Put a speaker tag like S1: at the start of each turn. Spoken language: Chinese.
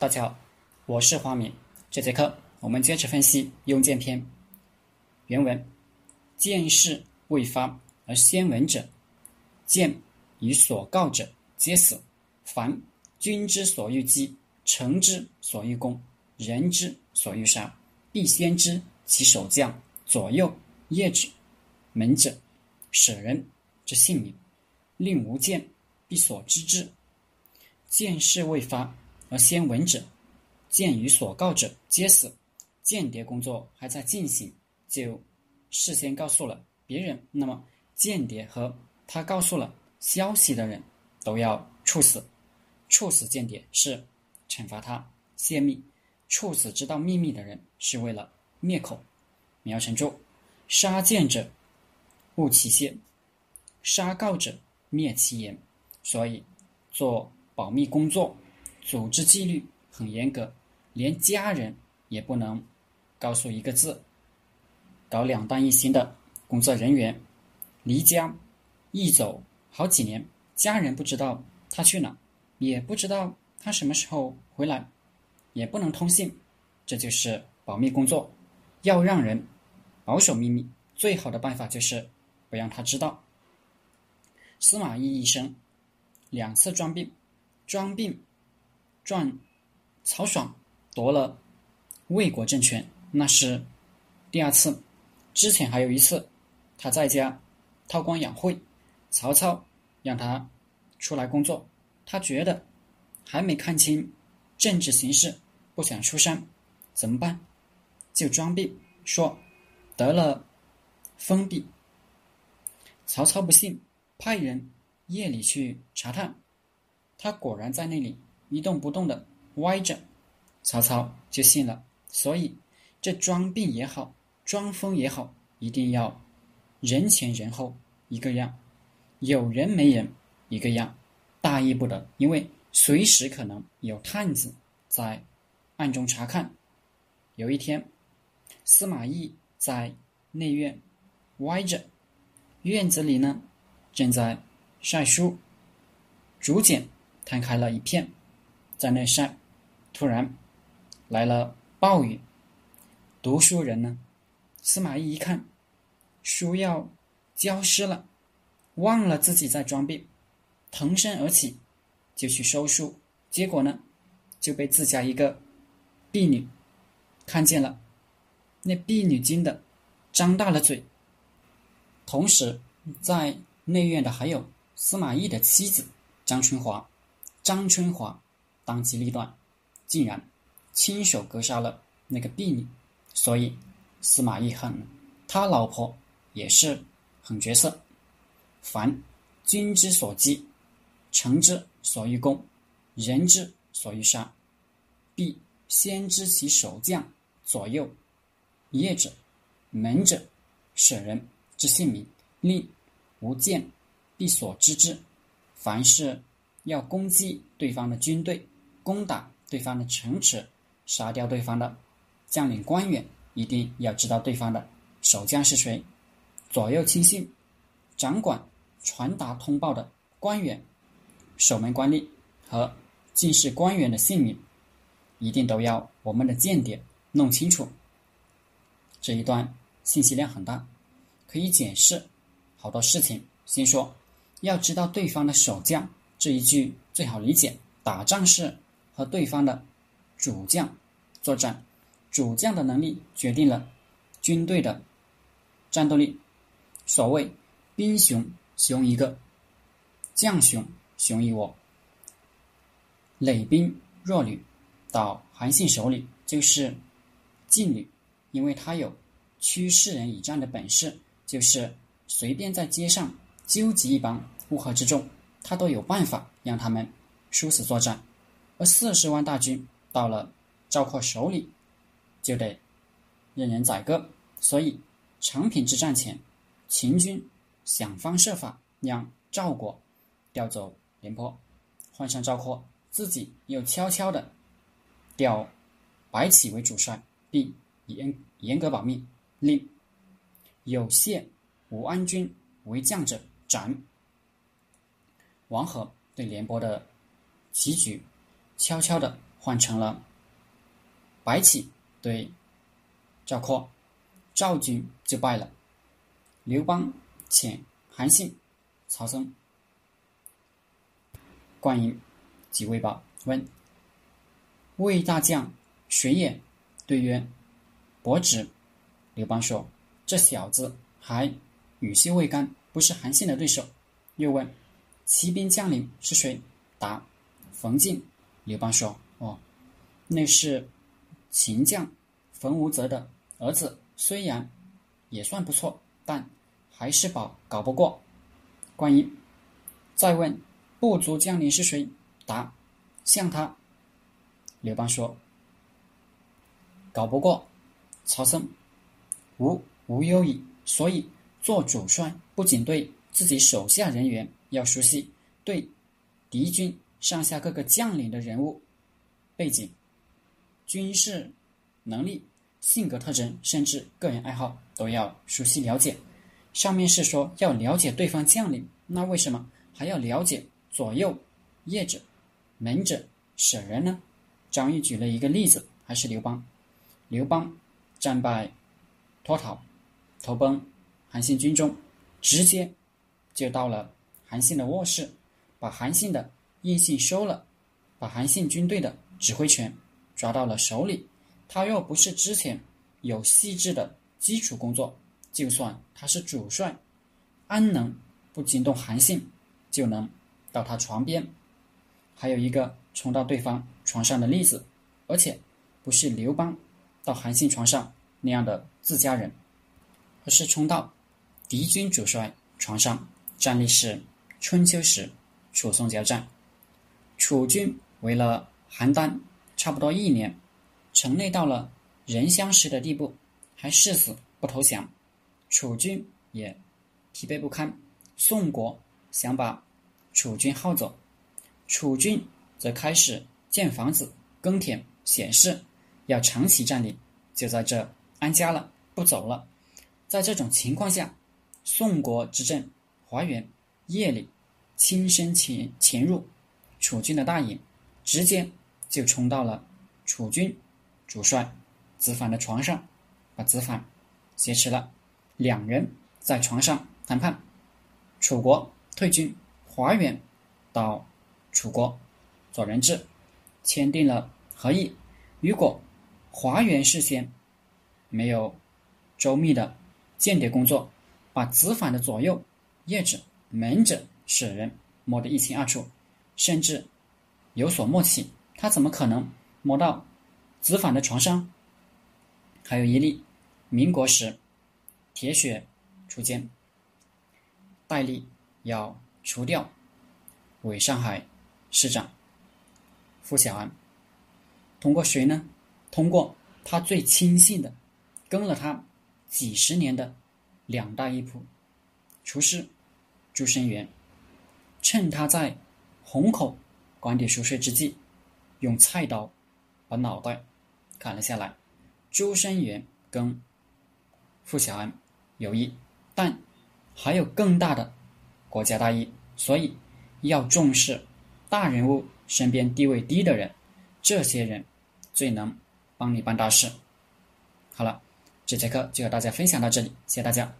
S1: 大家好，我是花明。这节课我们接着分析用剑篇。原文：剑事未发而先闻者，剑与所告者皆死。凡君之所欲击，臣之所欲攻，人之所欲杀，必先知其守将、左右、业者、门者、舍人之性命，令无剑，必所知之。剑事未发而先闻者，见与所告者皆死。间谍工作还在进行，就事先告诉了别人，那么间谍和他告诉了消息的人都要处死。处死间谍是惩罚他泄密，处死知道秘密的人是为了灭口。苗成柱：杀间者，勿其泄；杀告者，灭其言。所以做保密工作，组织纪律很严格，连家人也不能告诉一个字。搞两弹一星的工作人员，离家一走好几年，家人不知道他去哪。也不知道他什么时候回来，也不能通信，这就是保密工作。要让人保守秘密，最好的办法就是不让他知道。司马懿一生两次装病，装病撞曹爽夺了魏国政权，那是第二次。之前还有一次，他在家韬光养晦，曹操让他出来工作。他觉得还没看清政治形势，不想出山，怎么办？就装病说得了封闭。曹操不信，派人夜里去查探，他果然在那里一动不动的歪着，曹操就信了。所以这装病也好，装疯也好，一定要人前人后一个样，有人没人一个样。大意不得，因为随时可能有探子在暗中查看。有一天，司马懿在内院歪着，院子里呢正在晒书，竹简摊开了一片，在那晒。突然来了暴雨，读书人呢，司马懿一看书要浇湿了，忘了自己在装病。腾身而起，就去收书，结果呢，就被自家一个婢女看见了。那婢女惊的张大了嘴。同时，在内院的还有司马懿的妻子张春华。张春华当机立断，竟然亲手格杀了那个婢女。所以，司马懿恨他老婆也是狠角色。凡君之所击。臣之所欲攻，人之所欲杀，必先知其守将、左右、业者、门者、舍人之姓名，令无见，必所知之。凡是要攻击对方的军队、攻打对方的城池、杀掉对方的将领官员，一定要知道对方的守将是谁，左右亲信、掌管传达通报的官员。守门官吏和进士官员的姓名，一定都要我们的间谍弄清楚。这一段信息量很大，可以解释好多事情。先说，要知道对方的守将这一句最好理解。打仗是和对方的主将作战，主将的能力决定了军队的战斗力。所谓兵熊熊一个，将熊。雄一窝，累兵弱旅，到韩信手里就是劲旅，因为他有驱世人以战的本事，就是随便在街上纠集一帮乌合之众，他都有办法让他们殊死作战。而四十万大军到了赵括手里，就得任人宰割。所以长平之战前，秦军想方设法让赵国调走。廉颇换上赵括，自己又悄悄的调白起为主帅，并严严格保密，令有谢武安君为将者斩。王和对廉颇的棋局悄悄的换成了白起对赵括，赵军就败了。刘邦遣韩信、曹嵩、灌婴及魏豹问：“魏大将谁也？”对曰：“伯侄。”刘邦说：“这小子还羽袖未干，不是韩信的对手。”又问：“骑兵将领是谁？”答：“冯敬。”刘邦说：“哦，那是秦将冯无泽的儿子，虽然也算不错，但还是保搞不过。”关羽再问：“部族将领是谁？”答：“像他。”刘邦说：“搞不过曹嵩，无无忧矣。所以做主帅，不仅对自己手下人员要熟悉，对敌军。”上下各个将领的人物背景、军事能力、性格特征，甚至个人爱好都要熟悉了解。上面是说要了解对方将领，那为什么还要了解左右业者、门者、舍人呢？张毅举了一个例子，还是刘邦。刘邦战败脱逃，投奔韩信军中，直接就到了韩信的卧室，把韩信的。印信收了，把韩信军队的指挥权抓到了手里。他若不是之前有细致的基础工作，就算他是主帅，安能不惊动韩信，就能到他床边？还有一个冲到对方床上的例子，而且不是刘邦到韩信床上那样的自家人，而是冲到敌军主帅床上。战例是春秋时楚宋交战。楚军围了邯郸差不多一年，城内到了人相食的地步，还誓死不投降。楚军也疲惫不堪，宋国想把楚军耗走，楚军则开始建房子、耕田、显示要长期占领，就在这安家了，不走了。在这种情况下，宋国执政华元夜里亲身潜潜入。楚军的大营，直接就冲到了楚军主帅子反的床上，把子反挟持了。两人在床上谈判，楚国退军，华元到楚国做人质，签订了和议。如果华元事先没有周密的间谍工作，把子反的左右业者、门者、使人摸得一清二楚。甚至有所默契，他怎么可能摸到子反的床上？还有一例，民国时，铁血锄奸，戴笠要除掉伪上海市长傅小安，通过谁呢？通过他最亲信的，跟了他几十年的两大一仆厨师朱生元，趁他在。虹口官邸熟睡之际，用菜刀把脑袋砍了下来。朱生元跟傅小安有意，但还有更大的国家大义，所以要重视大人物身边地位低的人，这些人最能帮你办大事。好了，这节课就和大家分享到这里，谢谢大家。